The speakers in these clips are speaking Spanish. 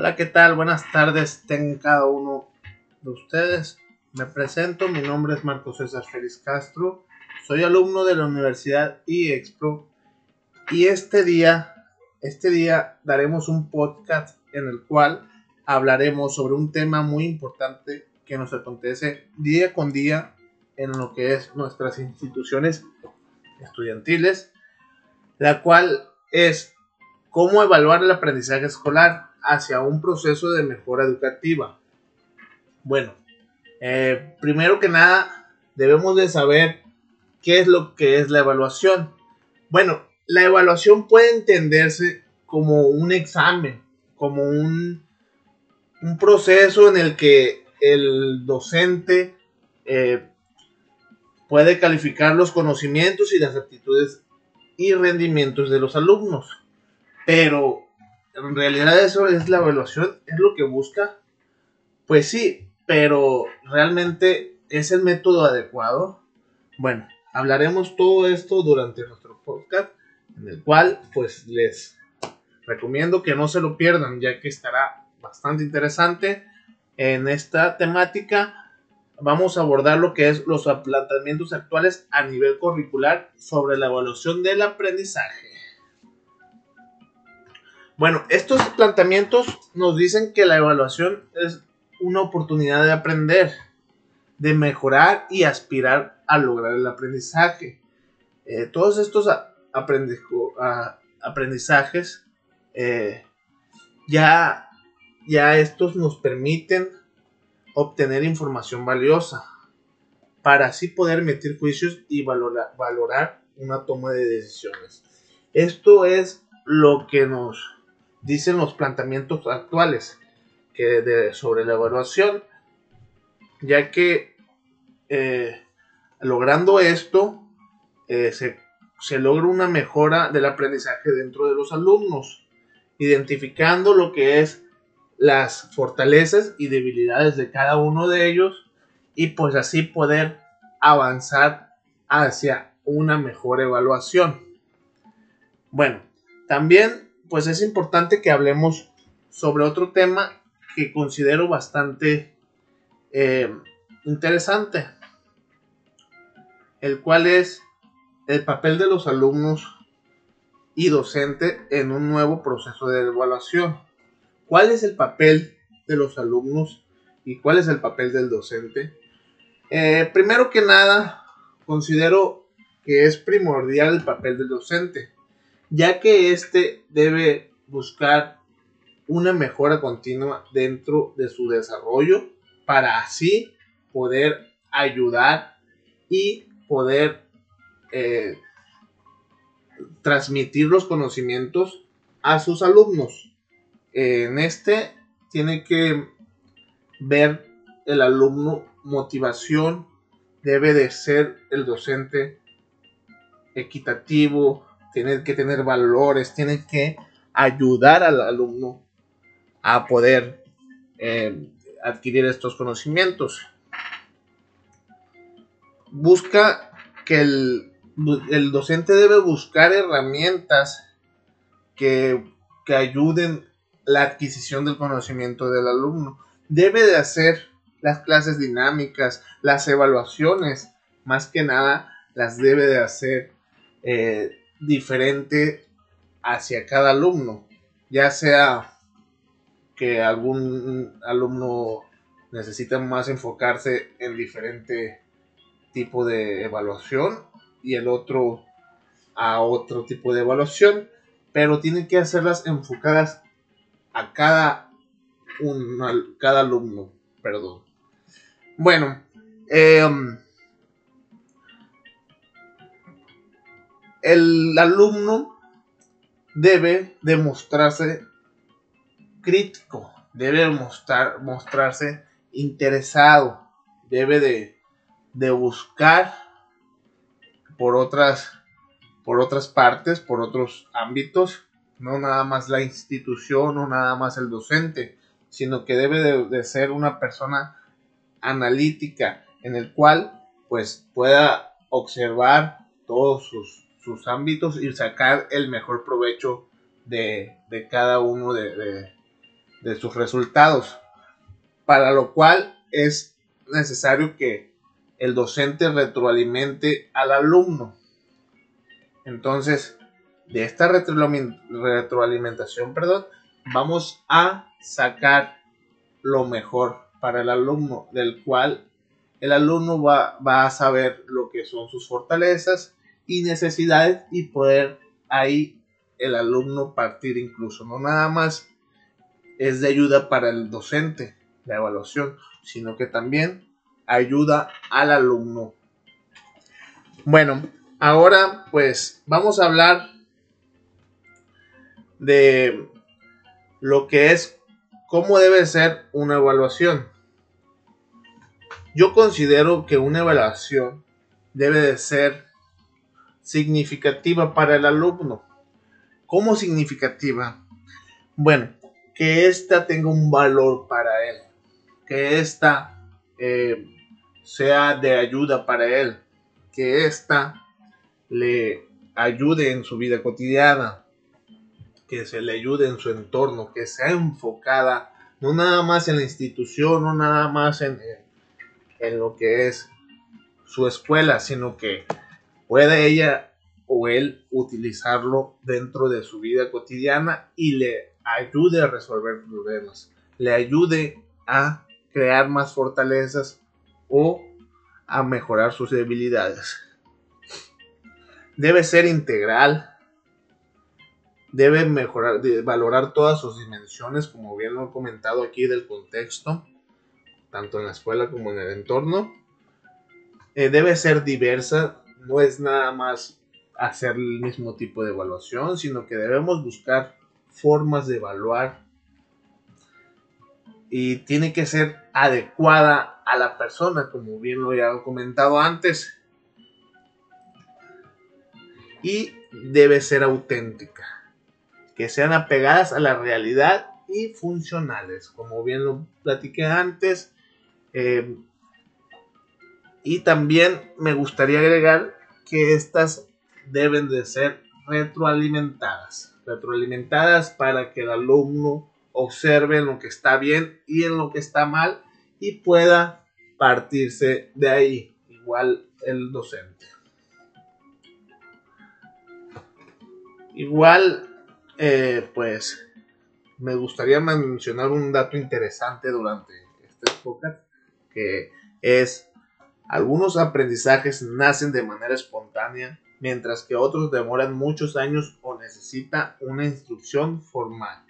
Hola, ¿qué tal? Buenas tardes, tengan cada uno de ustedes. Me presento, mi nombre es Marco César Félix Castro, soy alumno de la Universidad IEXPRO y este día, este día daremos un podcast en el cual hablaremos sobre un tema muy importante que nos acontece día con día en lo que es nuestras instituciones estudiantiles, la cual es cómo evaluar el aprendizaje escolar hacia un proceso de mejora educativa. Bueno, eh, primero que nada, debemos de saber qué es lo que es la evaluación. Bueno, la evaluación puede entenderse como un examen, como un, un proceso en el que el docente eh, puede calificar los conocimientos y las actitudes y rendimientos de los alumnos. Pero en realidad eso es la evaluación, es lo que busca. Pues sí, pero realmente es el método adecuado. Bueno, hablaremos todo esto durante nuestro podcast, en el cual pues les recomiendo que no se lo pierdan, ya que estará bastante interesante en esta temática. Vamos a abordar lo que es los planteamientos actuales a nivel curricular sobre la evaluación del aprendizaje. Bueno, estos planteamientos nos dicen que la evaluación es una oportunidad de aprender, de mejorar y aspirar a lograr el aprendizaje. Eh, todos estos aprendizajes eh, ya, ya estos nos permiten obtener información valiosa para así poder emitir juicios y valorar, valorar una toma de decisiones. Esto es lo que nos dicen los planteamientos actuales que sobre la evaluación, ya que eh, logrando esto eh, se, se logra una mejora del aprendizaje dentro de los alumnos, identificando lo que es las fortalezas y debilidades de cada uno de ellos y pues así poder avanzar hacia una mejor evaluación. Bueno, también pues es importante que hablemos sobre otro tema que considero bastante eh, interesante, el cual es el papel de los alumnos y docente en un nuevo proceso de evaluación. ¿Cuál es el papel de los alumnos y cuál es el papel del docente? Eh, primero que nada, considero que es primordial el papel del docente ya que éste debe buscar una mejora continua dentro de su desarrollo para así poder ayudar y poder eh, transmitir los conocimientos a sus alumnos. En este tiene que ver el alumno motivación, debe de ser el docente equitativo, tiene que tener valores, tiene que ayudar al alumno a poder eh, adquirir estos conocimientos. Busca que el, docente debe buscar herramientas que, que ayuden la adquisición del conocimiento del alumno. Debe de hacer las clases dinámicas, las evaluaciones, más que nada las debe de hacer eh, diferente hacia cada alumno, ya sea que algún alumno necesita más enfocarse en diferente tipo de evaluación y el otro a otro tipo de evaluación, pero tienen que hacerlas enfocadas a cada un, cada alumno, perdón. Bueno, eh, el alumno debe demostrarse crítico, debe mostrar, mostrarse interesado, debe de, buscar por otras, por otras partes, por otros ámbitos, no nada más la institución, no nada más el docente, sino que debe de, de ser una persona analítica en el cual pues pueda observar todos sus sus ámbitos y sacar el mejor provecho de, cada uno de, de sus resultados, para lo cual es necesario que el docente retroalimente al alumno. Entonces, de esta retroalimentación, perdón, vamos a sacar lo mejor para el alumno, del cual el alumno va, va a saber lo que son sus fortalezas y necesidades y poder ahí el alumno partir incluso, no nada más es de ayuda para el docente, la evaluación, sino que también ayuda al alumno. Bueno, ahora pues vamos a hablar de lo que es cómo debe ser una evaluación. Yo considero que una evaluación debe de ser significativa para el alumno. ¿Cómo significativa? Bueno, que ésta tenga un valor para él, que ésta eh, sea de ayuda para él, que ésta le ayude en su vida cotidiana, que se le ayude en su entorno, que sea enfocada no nada más en la institución, no nada más en, en lo que es su escuela, sino que pueda ella o él utilizarlo dentro de su vida cotidiana y le ayude a resolver problemas, le ayude a crear más fortalezas o a mejorar sus debilidades. Debe ser integral, debe mejorar, valorar todas sus dimensiones, como bien lo he comentado aquí del contexto, tanto en la escuela como en el entorno. Eh, debe ser diversa, no es nada más hacer el mismo tipo de evaluación, sino que debemos buscar formas de evaluar y tiene que ser adecuada a la persona, como bien lo he comentado antes. Y debe ser auténtica, que sean apegadas a la realidad y funcionales, como bien lo platiqué antes. Eh, y también me gustaría agregar que estas deben de ser retroalimentadas, retroalimentadas para que el alumno observe en lo que está bien y en lo que está mal y pueda partirse de ahí, igual el docente. Igual, eh, pues, me gustaría mencionar un dato interesante durante este época, que es algunos aprendizajes nacen de manera espontánea, mientras que otros demoran muchos años o necesita una instrucción formal.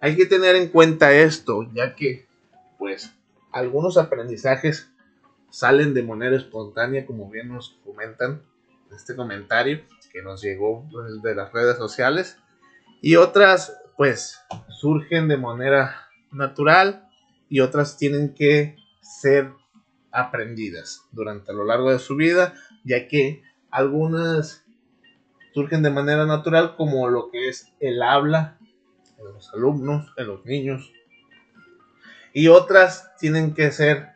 Hay que tener en cuenta esto, ya que, pues, algunos aprendizajes salen de manera espontánea, como bien nos comentan en este comentario que nos llegó de las redes sociales, y otras, pues, surgen de manera natural y otras tienen que ser aprendidas durante a lo largo de su vida, ya que algunas surgen de manera natural como lo que es el habla en los alumnos, en los niños, y otras tienen que ser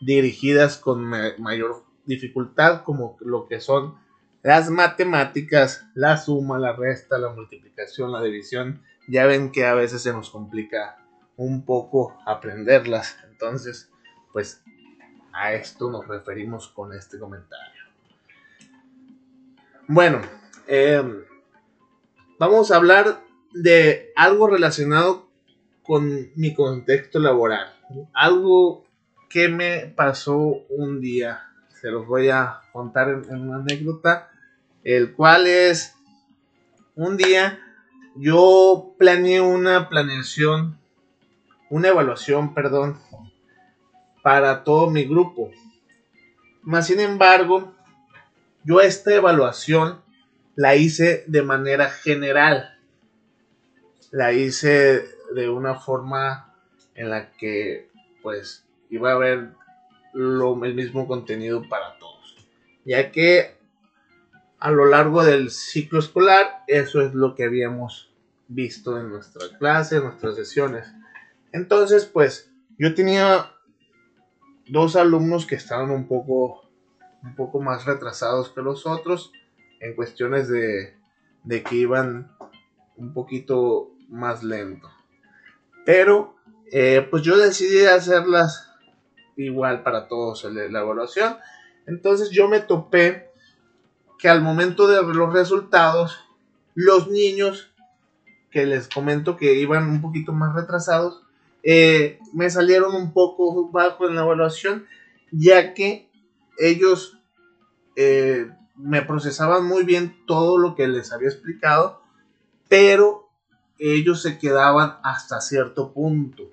dirigidas con mayor dificultad como lo que son las matemáticas, la suma, la resta, la multiplicación, la división. Ya ven que a veces se nos complica un poco aprenderlas. Entonces, pues a esto nos referimos con este comentario. Bueno, em, vamos a hablar de algo relacionado con mi contexto laboral. Algo que me pasó un día. Se los voy a contar en, una anécdota. El cual es un día yo planeé una planeación, una evaluación, perdón, para todo mi grupo. Más sin embargo, yo esta evaluación la hice de manera general. La hice de una forma en la que pues iba a haber lo, el mismo contenido para todos. Ya que a lo largo del ciclo escolar eso es lo que habíamos visto en nuestra clase, en nuestras sesiones. Entonces pues yo tenía dos alumnos que estaban un poco un poco más retrasados que los otros en cuestiones de, de que iban un poquito más lento. Pero eh, pues yo decidí hacerlas igual para todos la evaluación. Entonces yo me topé que al momento de los resultados, los niños que les comento que iban un poquito más retrasados, eh, me salieron un poco bajo en la evaluación, ya que ellos eh, me procesaban muy bien todo lo que les había explicado, pero ellos se quedaban hasta cierto punto.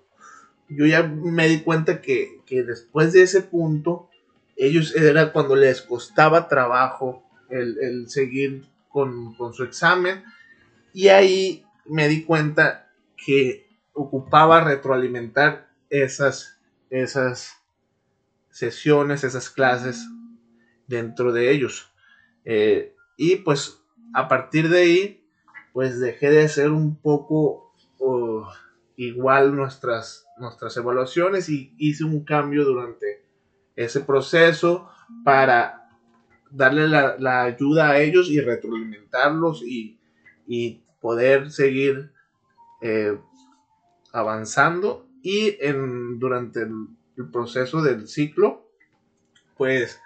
Yo ya me di cuenta que, después de ese punto, ellos era cuando les costaba trabajo el, seguir con, con, su examen. Y ahí me di cuenta que ocupaba retroalimentar esas, esas sesiones, esas clases dentro de ellos. Eh, y pues a partir de ahí, pues dejé de ser un poco igual nuestras, nuestras evaluaciones y hice un cambio durante ese proceso para darle la, ayuda a ellos y retroalimentarlos y, poder seguir eh, avanzando y en, durante el proceso del ciclo pues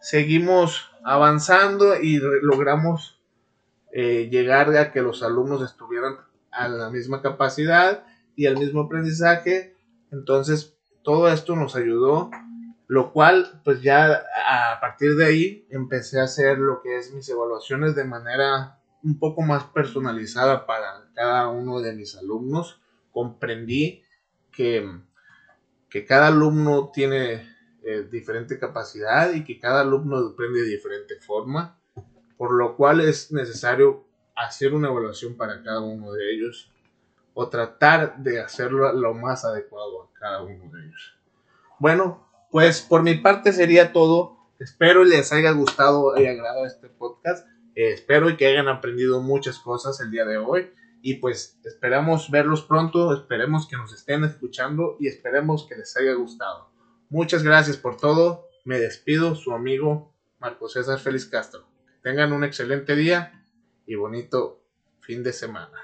seguimos avanzando y logramos eh, llegar a que los alumnos estuvieran a la misma capacidad y al mismo aprendizaje. Entonces, todo esto nos ayudó, lo cual, pues ya a partir de ahí empecé a hacer lo que es mis evaluaciones de manera un poco más personalizada para cada uno de mis alumnos. Comprendí que, que cada alumno tiene eh, diferente capacidad y que cada alumno aprende de diferente forma, por lo cual es necesario hacer una evaluación para cada uno de ellos o tratar de hacerlo lo más adecuado a cada uno de ellos. Bueno, pues por mi parte sería todo. Espero les haya gustado y agradado este podcast. Eh, espero que hayan aprendido muchas cosas el día de hoy. Y pues esperamos verlos pronto, esperemos que nos estén escuchando y esperemos que les haya gustado. Muchas gracias por todo. Me despido, su amigo Marco César Félix Castro. tengan un excelente día y bonito fin de semana.